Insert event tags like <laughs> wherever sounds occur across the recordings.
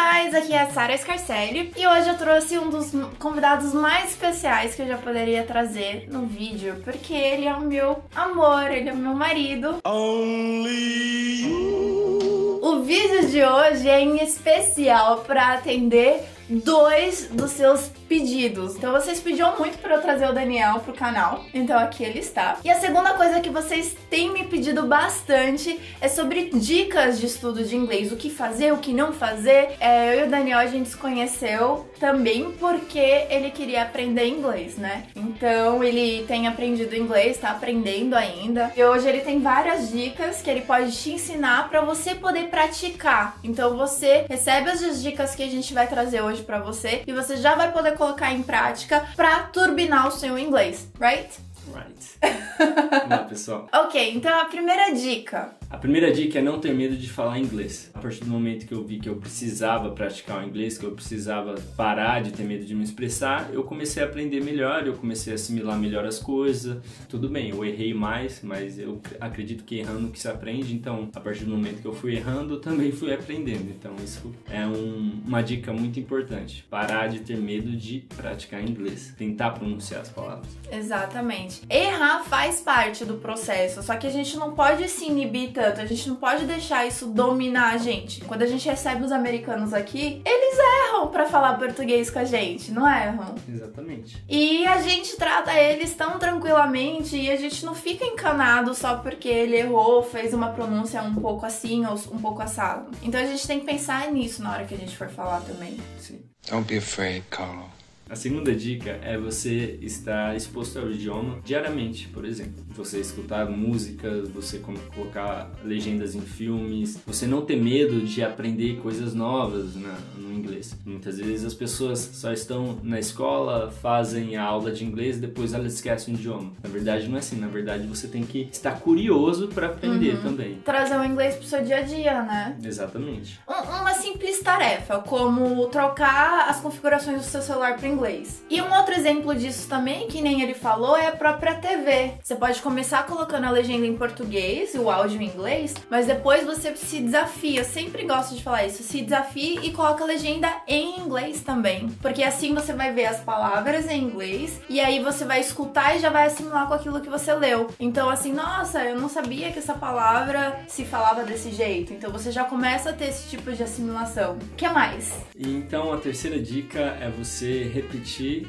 guys, aqui é a Sara Scarcelli e hoje eu trouxe um dos convidados mais especiais que eu já poderia trazer no vídeo, porque ele é o meu amor, ele é o meu marido. Only you. O vídeo de hoje é em especial para atender dois dos seus pedidos. Então vocês pediam muito para eu trazer o Daniel pro canal, então aqui ele está. E a segunda coisa que vocês têm me pedido bastante é sobre dicas de estudo de inglês, o que fazer, o que não fazer. É, eu e o Daniel a gente se conheceu também porque ele queria aprender inglês, né? Então ele tem aprendido inglês, tá aprendendo ainda. E hoje ele tem várias dicas que ele pode te ensinar para você poder praticar. Então você recebe as dicas que a gente vai trazer hoje para você e você já vai poder colocar em prática para turbinar o seu inglês, right? Right. <laughs> Olá, pessoal. ok, então a primeira dica a primeira dica é não ter medo de falar inglês. A partir do momento que eu vi que eu precisava praticar o inglês, que eu precisava parar de ter medo de me expressar, eu comecei a aprender melhor, eu comecei a assimilar melhor as coisas. Tudo bem, eu errei mais, mas eu acredito que errando que se aprende. Então, a partir do momento que eu fui errando, eu também fui aprendendo. Então, isso é um, uma dica muito importante. Parar de ter medo de praticar inglês. Tentar pronunciar as palavras. Exatamente. Errar faz parte do processo, só que a gente não pode se inibir tanto, a gente não pode deixar isso dominar a gente. Quando a gente recebe os americanos aqui, eles erram para falar português com a gente, não erram? Exatamente. E a gente trata eles tão tranquilamente e a gente não fica encanado só porque ele errou, fez uma pronúncia um pouco assim ou um pouco assado. Então a gente tem que pensar nisso na hora que a gente for falar também. Sim. Don't be afraid, Carlo. A segunda dica é você estar exposto ao idioma diariamente, por exemplo. Você escutar músicas, você colocar legendas em filmes, você não ter medo de aprender coisas novas na, no inglês. Muitas vezes as pessoas só estão na escola, fazem a aula de inglês e depois elas esquecem o idioma. Na verdade, não é assim. Na verdade, você tem que estar curioso para aprender uhum. também. Trazer o inglês pro seu dia a dia, né? Exatamente. Um, uma simples tarefa, como trocar as configurações do seu celular para inglês inglês. E um outro exemplo disso também, que nem ele falou, é a própria TV. Você pode começar colocando a legenda em português e o áudio em inglês, mas depois você se desafia. Eu sempre gosto de falar isso. Se desafie e coloca a legenda em inglês também. Porque assim você vai ver as palavras em inglês e aí você vai escutar e já vai assimilar com aquilo que você leu. Então, assim, nossa, eu não sabia que essa palavra se falava desse jeito. Então você já começa a ter esse tipo de assimilação. O que mais? Então a terceira dica é você repetir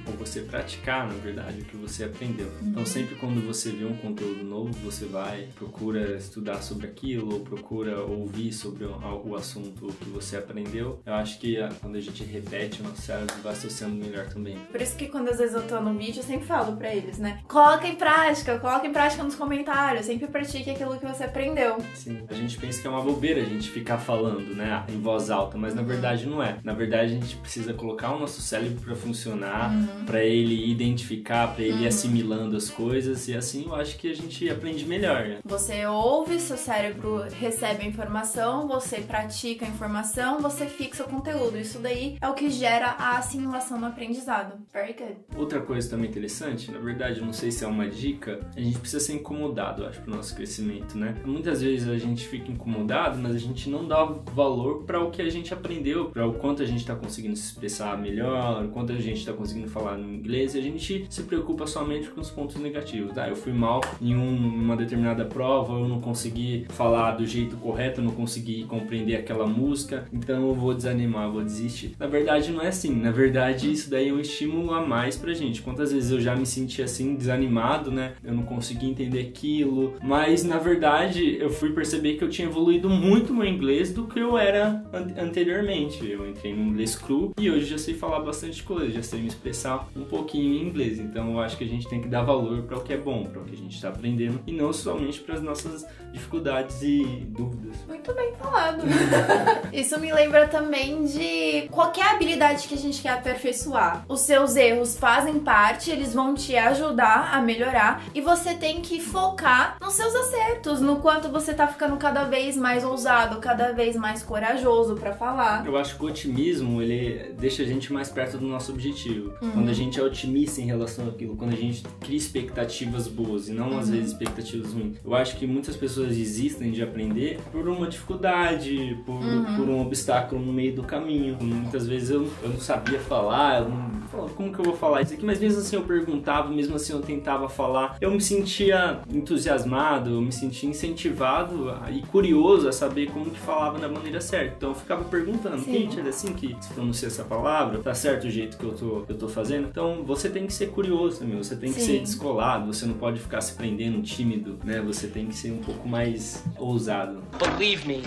ou você praticar, na verdade, o que você aprendeu. Então, uhum. Então, sempre quando você vê um conteúdo novo, você vai, procura estudar sobre aquilo, ou procura ouvir sobre o, assunto que você aprendeu. Eu acho que a, quando a gente repete, o nosso cérebro vai associando melhor também. Por isso que quando às vezes eu tô no vídeo, eu sempre falo pra eles, né? Coloca em prática, coloca em prática nos comentários, sempre pratique aquilo que você aprendeu. Sim, a gente pensa que é uma bobeira a gente ficar falando, né, em voz alta, mas na verdade não é. Na verdade, a gente precisa colocar o nosso cérebro para funcionar funcionar, uhum. para ele identificar, para ele ir uhum. assimilando as coisas e assim eu acho que a gente aprende melhor. Né? Você ouve, seu cérebro recebe a informação, você pratica a informação, você fixa o conteúdo. Isso daí é o que gera a assimilação no aprendizado. Very good. Outra coisa também interessante, na verdade, não sei se é uma dica, a gente precisa ser incomodado, acho, pro nosso crescimento, né? Muitas vezes a gente fica incomodado, mas a gente não dá valor para o que a gente aprendeu, para o quanto a gente está conseguindo se expressar melhor, o quanto a gente está conseguindo falar no inglês e a gente se preocupa somente com os pontos negativos. Ah, eu fui mal em um, uma determinada prova, eu não consegui falar do jeito correto, eu não consegui compreender aquela música, então eu vou desanimar, vou desistir. Na verdade, não é assim. Na verdade, isso daí é um estímulo a mais pra gente. Quantas vezes eu já me senti assim, desanimado, né? Eu não consegui entender aquilo, mas na verdade eu fui perceber que eu tinha evoluído muito meu inglês do que eu era an anteriormente. Eu entrei no inglês cru e hoje já sei falar bastante coisa, já sei me expressar um pouquinho em inglês. Então eu acho que a gente tem que dar valor para o que é bom, para o que a gente está aprendendo e não somente para as nossas dificuldades e dúvidas. Muito bem falado. <laughs> Isso me lembra também de qualquer habilidade que a gente quer aperfeiçoar. Os seus erros fazem parte, eles vão te ajudar a melhorar e você tem que focar nos seus acertos, no quanto você tá ficando cada vez mais ousado, cada vez mais corajoso para falar. Eu acho que o otimismo ele deixa a gente mais perto do nosso objetivo objetivo, uhum. quando a gente é otimista em relação àquilo, quando a gente cria expectativas boas e não uhum. às vezes expectativas ruins. Eu acho que muitas pessoas desistem de aprender por uma dificuldade, por, uhum. por um obstáculo no meio do caminho. Muitas vezes eu, eu não sabia falar, eu não, como que eu vou falar isso aqui? Mas mesmo assim eu perguntava, mesmo assim eu tentava falar. Eu me sentia entusiasmado, eu me sentia incentivado e curioso a saber como que falava da maneira certa. Então eu ficava perguntando, Kate, é assim que se pronuncia essa palavra? Tá certo o jeito que eu tô, eu tô fazendo? Então você tem que ser curioso também, você tem que Sim. ser descolado, você não pode ficar se prendendo tímido, né? Você tem que ser um pouco mais ousado. Believe me,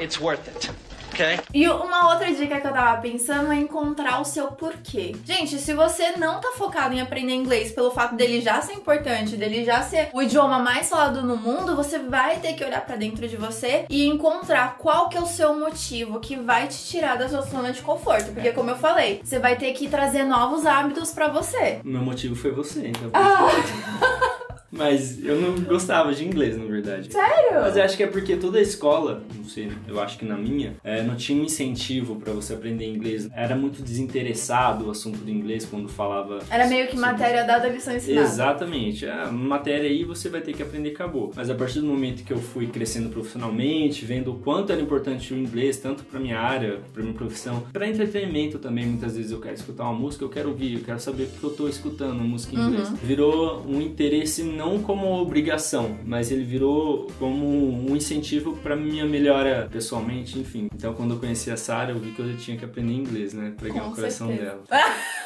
it's worth it. Okay. E uma outra dica que eu tava pensando é encontrar o seu porquê. Gente, se você não tá focado em aprender inglês pelo fato dele já ser importante, dele já ser o idioma mais falado no mundo, você vai ter que olhar para dentro de você e encontrar qual que é o seu motivo que vai te tirar da sua zona de conforto. Porque, como eu falei, você vai ter que trazer novos hábitos para você. Meu motivo foi você, então. Ah. <laughs> Mas eu não gostava de inglês, na verdade. Sério? Mas eu acho que é porque toda a escola, não sei, eu acho que na minha, é, não tinha um incentivo para você aprender inglês. Era muito desinteressado o assunto do inglês quando falava. Era meio que matéria dada, lição ensinada. Exatamente. A matéria aí você vai ter que aprender acabou. Mas a partir do momento que eu fui crescendo profissionalmente, vendo o quanto era importante o inglês, tanto para minha área, para minha profissão, para entretenimento também, muitas vezes eu quero escutar uma música, eu quero ouvir, eu quero saber porque eu tô escutando música em inglês. Uhum. Virou um interesse não não como obrigação, mas ele virou como um incentivo para minha melhora pessoalmente, enfim. Então, quando eu conheci a Sarah, eu vi que eu tinha que aprender inglês, né, ganhar o coração certeza. dela. <laughs>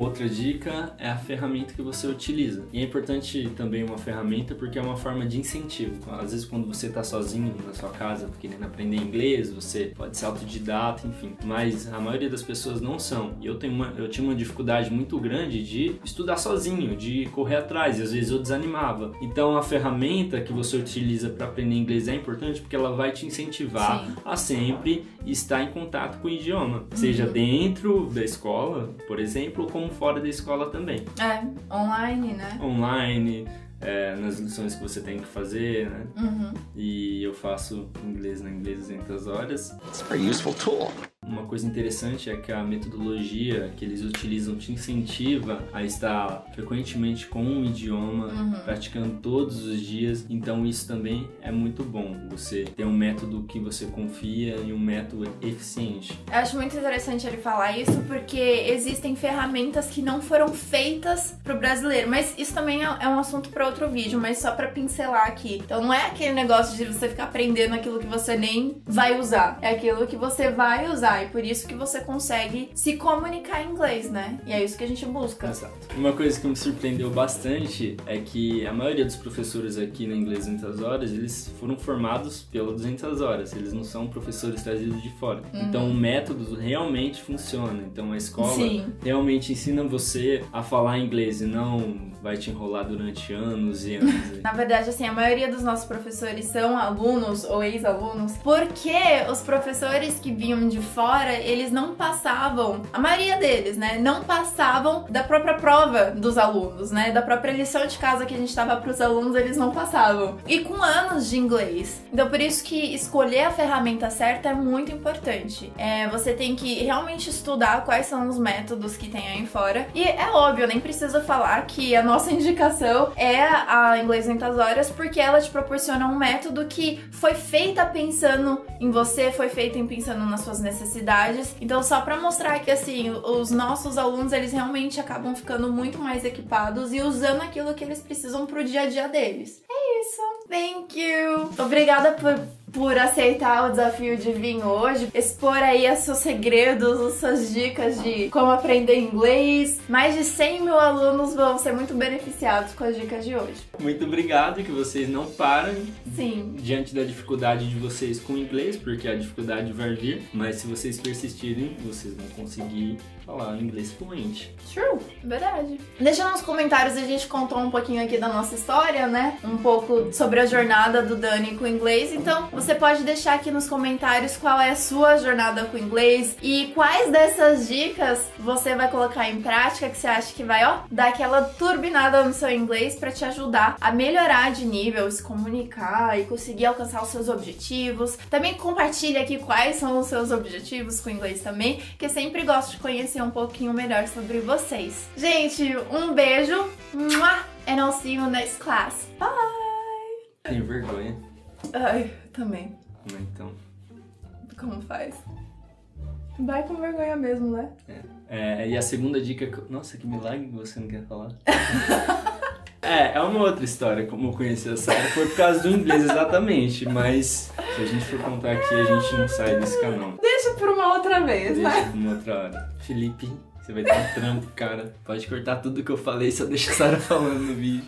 Outra dica é a ferramenta que você utiliza. E é importante também uma ferramenta porque é uma forma de incentivo. Às vezes quando você está sozinho na sua casa querendo aprender inglês, você pode ser autodidata, enfim. Mas a maioria das pessoas não são. E eu, tenho uma, eu tinha uma dificuldade muito grande de estudar sozinho, de correr atrás. E às vezes eu desanimava. Então a ferramenta que você utiliza para aprender inglês é importante porque ela vai te incentivar Sim. a sempre estar em contato com o idioma. Uhum. Seja dentro da escola, por exemplo, como fora da escola também. É, online, né? Online, é, nas lições que você tem que fazer, né? Uhum. E eu faço inglês na inglês 200 horas. It's a very useful tool. Uma coisa interessante é que a metodologia que eles utilizam te incentiva a estar frequentemente com um idioma, uhum. praticando todos os dias. Então isso também é muito bom. Você ter um método que você confia e um método eficiente. Eu acho muito interessante ele falar isso porque existem ferramentas que não foram feitas para o brasileiro, mas isso também é, é um assunto para outro vídeo, mas só para pincelar aqui. Então não é aquele negócio de você ficar aprendendo aquilo que você nem vai usar, é aquilo que você vai usar e por isso que você consegue se comunicar em inglês, né? E é isso que a gente busca. Exato. Uma coisa que me surpreendeu bastante é que a maioria dos professores aqui no Inglês 200 Horas, eles foram formados pela 200 Horas, eles não são professores trazidos de fora. Uhum. Então o método realmente funciona. Então a escola Sim. realmente ensina você a falar inglês e não vai te enrolar durante anos e anos. Na verdade, assim, a maioria dos nossos professores são alunos ou ex-alunos, porque os professores que vinham de fora, eles não passavam, a maioria deles, né, não passavam da própria prova dos alunos, né, da própria lição de casa que a gente dava para os alunos, eles não passavam. E com anos de inglês. Então, por isso que escolher a ferramenta certa é muito importante. É, você tem que realmente estudar quais são os métodos que tem aí fora. E é óbvio, nem precisa falar que a nossa indicação é a Inglês 200 Horas, porque ela te proporciona um método que foi feita pensando em você, foi feita pensando nas suas necessidades. Então, só para mostrar que assim, os nossos alunos, eles realmente acabam ficando muito mais equipados e usando aquilo que eles precisam pro dia a dia deles. É isso. Thank you. Obrigada por por aceitar o desafio de vir hoje, expor aí os seus segredos, as suas dicas de como aprender inglês. Mais de 100 mil alunos vão ser muito beneficiados com as dicas de hoje. Muito obrigado que vocês não param Sim. diante da dificuldade de vocês com o inglês, porque a dificuldade vai vir, mas se vocês persistirem, vocês vão conseguir falar inglês fluente. True, verdade. Deixa nos comentários, a gente contou um pouquinho aqui da nossa história, né? Um pouco sobre a jornada do Dani com o inglês, então Você pode deixar aqui nos comentários qual é a sua jornada com o inglês e quais dessas dicas você vai colocar em prática que você acha que vai, ó, dar aquela turbinada no seu inglês para te ajudar a melhorar de nível, se comunicar e conseguir alcançar os seus objetivos. Também compartilhe aqui quais são os seus objetivos com o inglês também, que eu sempre gosto de conhecer um pouquinho melhor sobre vocês. Gente, um beijo, and I'll see you next class. Bye! Tem vergonha? Ai, também. Então. Como faz? Vai com vergonha mesmo, né? É. é e a segunda dica que. Nossa, que milagre que você não quer falar. <laughs> É, é uma outra história como eu conheci a Sarah. Foi por causa do inglês, exatamente. Mas se a gente for contar aqui, a gente não sai desse canal. Deixa por uma outra vez, Deixa vai. por uma outra hora. Felipe, você vai dar um trampo, cara. Pode cortar tudo que eu falei, só deixa a Sarah <laughs> falando no vídeo.